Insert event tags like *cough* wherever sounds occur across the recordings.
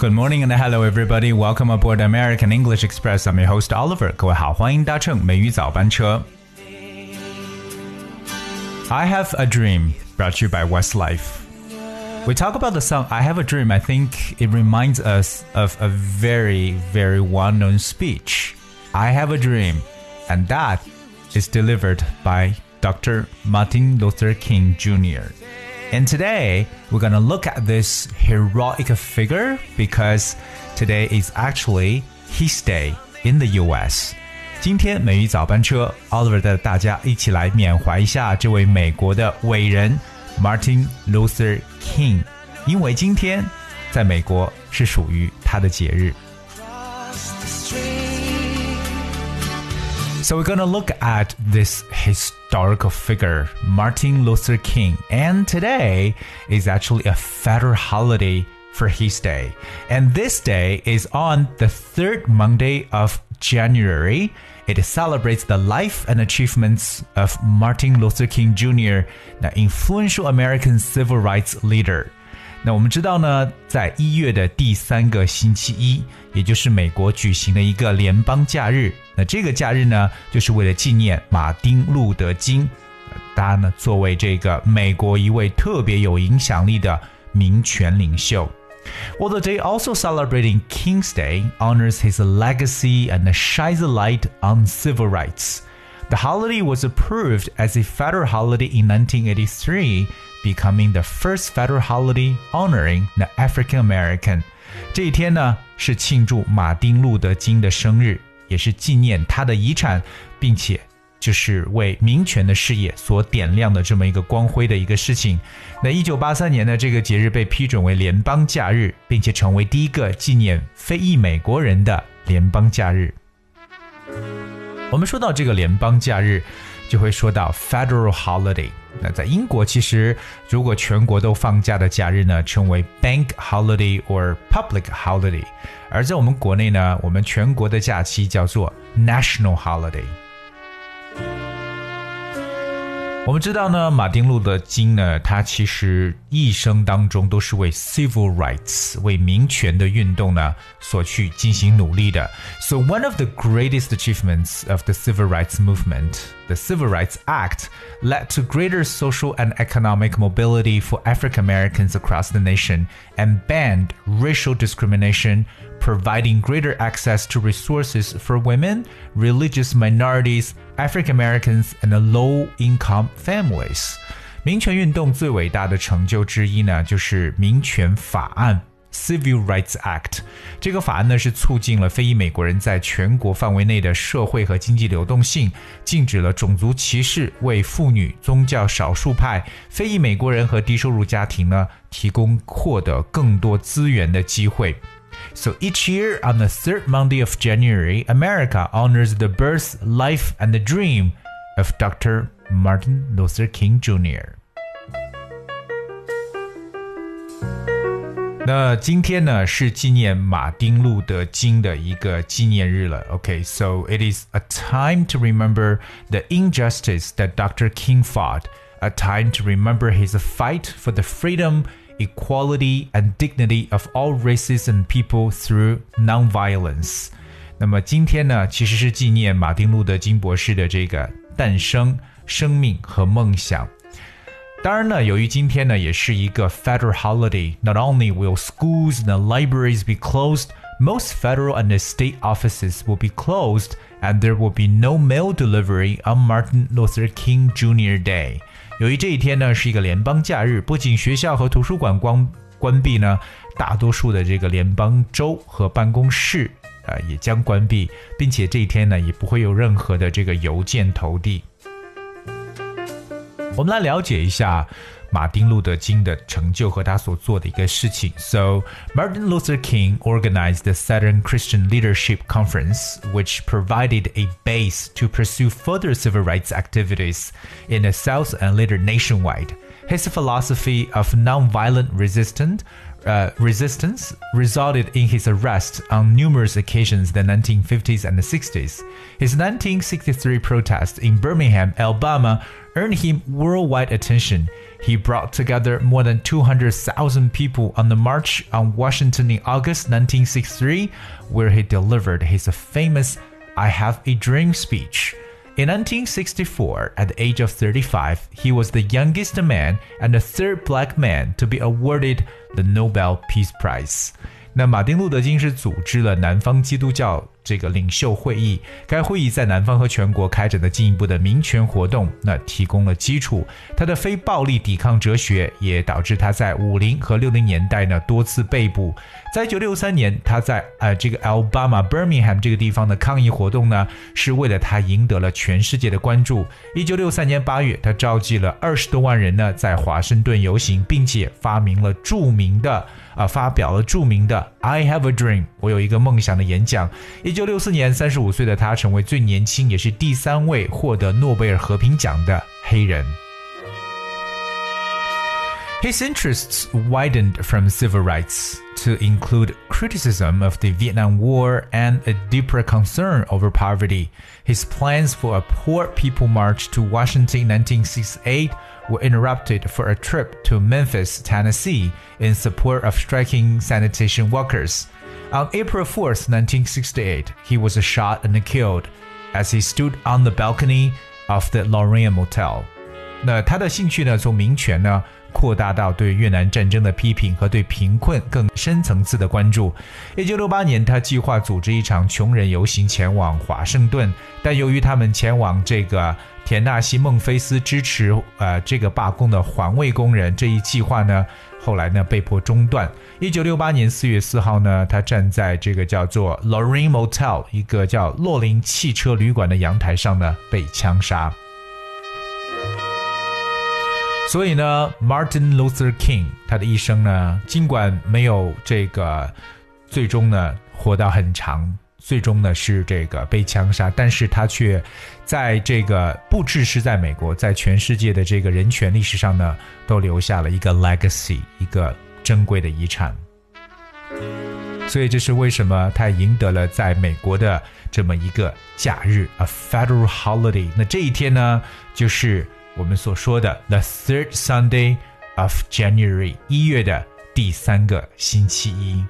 Good morning and hello everybody. Welcome aboard American English Express. I'm your host Oliver. 各位好，欢迎搭乘美语早班车。I have a dream, brought to you by Westlife. We talk about the song I Have a Dream. I think it reminds us of a very, very well known speech. I have a dream, and that is delivered by Dr. Martin Luther King Jr. And today we're going to look at this heroic figure because today is actually his day in the US. 今天美语早班车，Oliver 带大家一起来缅怀一下这位美国的伟人 Martin Luther King，因为今天在美国是属于他的节日。 So we're gonna look at this historical figure, Martin Luther King, and today is actually a federal holiday for his day. And this day is on the third Monday of January. It celebrates the life and achievements of Martin Luther King Jr., the influential American civil rights leader. 那我们知道呢，在一月的第三个星期一，也就是美国举行的一个联邦假日。那这个假日呢，就是为了纪念马丁·路德·金，他呢作为这个美国一位特别有影响力的民权领袖。Well, the day also celebrating King's Day honors his legacy and shines a light on civil rights. The holiday was approved as a federal holiday in 1983, becoming the first federal holiday honoring the African American. 这一天呢，是庆祝马丁·路德·金的生日，也是纪念他的遗产，并且就是为民权的事业所点亮的这么一个光辉的一个事情。那一九八三年呢，这个节日被批准为联邦假日，并且成为第一个纪念非裔美国人的联邦假日。我们说到这个联邦假日，就会说到 federal holiday。那在英国，其实如果全国都放假的假日呢，称为 bank holiday or public holiday。而在我们国内呢，我们全国的假期叫做 national holiday。我们知道呢，马丁路德金呢，他其实一生当中都是为 civil rights 为民权的运动呢所去进行努力的。So one of the greatest achievements of the civil rights movement, the Civil Rights Act, led to greater social and economic mobility for African Americans across the nation and banned racial discrimination providing greater access to resources for women, religious minorities, African Americans, and low income families. 民权运动最伟大的成就之一呢，就是民权法案 （Civil Rights Act）。这个法案呢，是促进了非裔美国人在全国范围内的社会和经济流动性，禁止了种族歧视，为妇女、宗教少数派、非裔美国人和低收入家庭呢，提供获得更多资源的机会。 so each year on the third Monday of January, America honors the birth, life, and the dream of Dr. Martin Luther King Jr. *laughs* 那今天呢是纪念马丁路德金的一个纪念日了。Okay, so it is a time to remember the injustice that Dr. King fought, a time to remember his fight for the freedom equality and dignity of all races and people through nonviolence。那么今天呢，其实是纪念马丁路德金博士的这个诞生、生命和梦想。当然呢，由于今天呢也是一个 federal holiday，not only will schools and libraries be closed。most federal and state offices will be closed and there will be no mail delivery on Martin Luther King Jr. Day. 由于这一天呢是一个联邦假日，不仅学校和图书馆关关闭呢，大多数的这个联邦州和办公室啊、也将关闭，并且这一天呢也不会有任何的这个邮件投递。我们来了解一下马丁路德金的成就和他所做的一个事情。So Martin Luther King organized the Southern Christian Leadership Conference, which provided a base to pursue further civil rights activities in the South and later nationwide. His philosophy of nonviolent resistance uh, resistance resulted in his arrest on numerous occasions in the 1950s and the 60s. His 1963 protest in Birmingham, Alabama, earned him worldwide attention. he brought together more than 200,000 people on the March on Washington in August 1963, where he delivered his famous I Have a Dream speech. In 1964, at the age of 35, he was the youngest man and the third black man to be awarded the Nobel Peace Prize. 那马丁·路德·金是组织了南方基督教这个领袖会议，该会议在南方和全国开展的进一步的民权活动，那提供了基础。他的非暴力抵抗哲学也导致他在五零和六零年代呢多次被捕。在一九六三年，他在呃这个 Alabama Birmingham 这个地方的抗议活动呢，是为了他赢得了全世界的关注。一九六三年八月，他召集了二十多万人呢在华盛顿游行，并且发明了著名的。啊，发表了着名的 "I Have a Dream"，我有一个梦想的演讲。一九六四年，三十五岁的他成为最年轻也是第三位获得诺贝尔和平奖的黑人。His interests widened from civil rights to include criticism of the Vietnam War and a deeper concern over poverty. His plans for a Poor People March to Washington in 1968 were interrupted for a trip to Memphis, Tennessee, in support of striking sanitation workers. On April 4, 1968, he was shot and killed as he stood on the balcony of the Lorraine Motel. 那他的兴趣呢，从民权呢 扩大到对越南战争的批评和对贫困更深层次的关注。一九六八年，他计划组织一场穷人游行前往华盛顿，但由于他们前往这个田纳西·孟菲斯支持呃这个罢工的环卫工人这一计划呢，后来呢被迫中断。一九六八年四月四号呢，他站在这个叫做 Lorraine Motel 一个叫洛林汽车旅馆的阳台上呢被枪杀。所以呢，Martin Luther King 他的一生呢，尽管没有这个最终呢活到很长。最终呢是这个被枪杀，但是他却在这个不只是在美国，在全世界的这个人权历史上呢，都留下了一个 legacy，一个珍贵的遗产。所以这是为什么他赢得了在美国的这么一个假日，a federal holiday。那这一天呢，就是我们所说的 the third Sunday of January，一月的第三个星期一。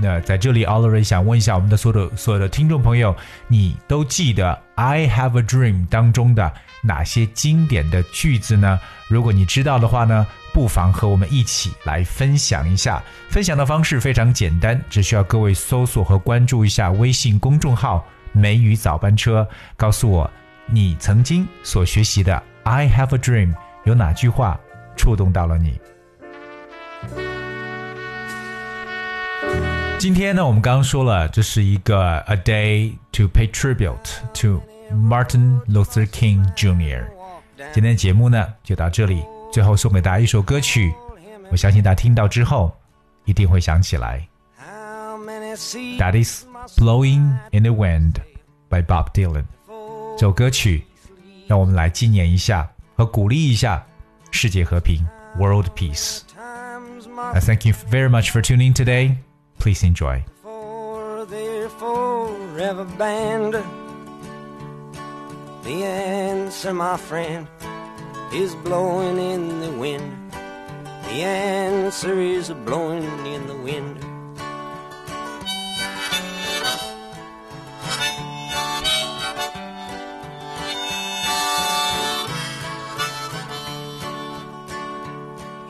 那在这里，Oliver 想问一下我们的所有所有的听众朋友，你都记得《I Have a Dream》当中的哪些经典的句子呢？如果你知道的话呢，不妨和我们一起来分享一下。分享的方式非常简单，只需要各位搜索和关注一下微信公众号“梅雨早班车”，告诉我你曾经所学习的《I Have a Dream》有哪句话触动到了你。今天呢，我们刚刚说了，这是一个 a day to pay tribute to Martin Luther King Jr. 今天的节目呢就到这里，最后送给大家一首歌曲，我相信大家听到之后一定会想起来。That is "Blowing in the Wind" by Bob Dylan。 这首歌曲，让我们来纪念一下和鼓励一下世界和平 （World Peace）。I thank you very much for tuning today. Please enjoy. For their forever band. The answer, my friend, is blowing in the wind. The answer is blowing in the wind.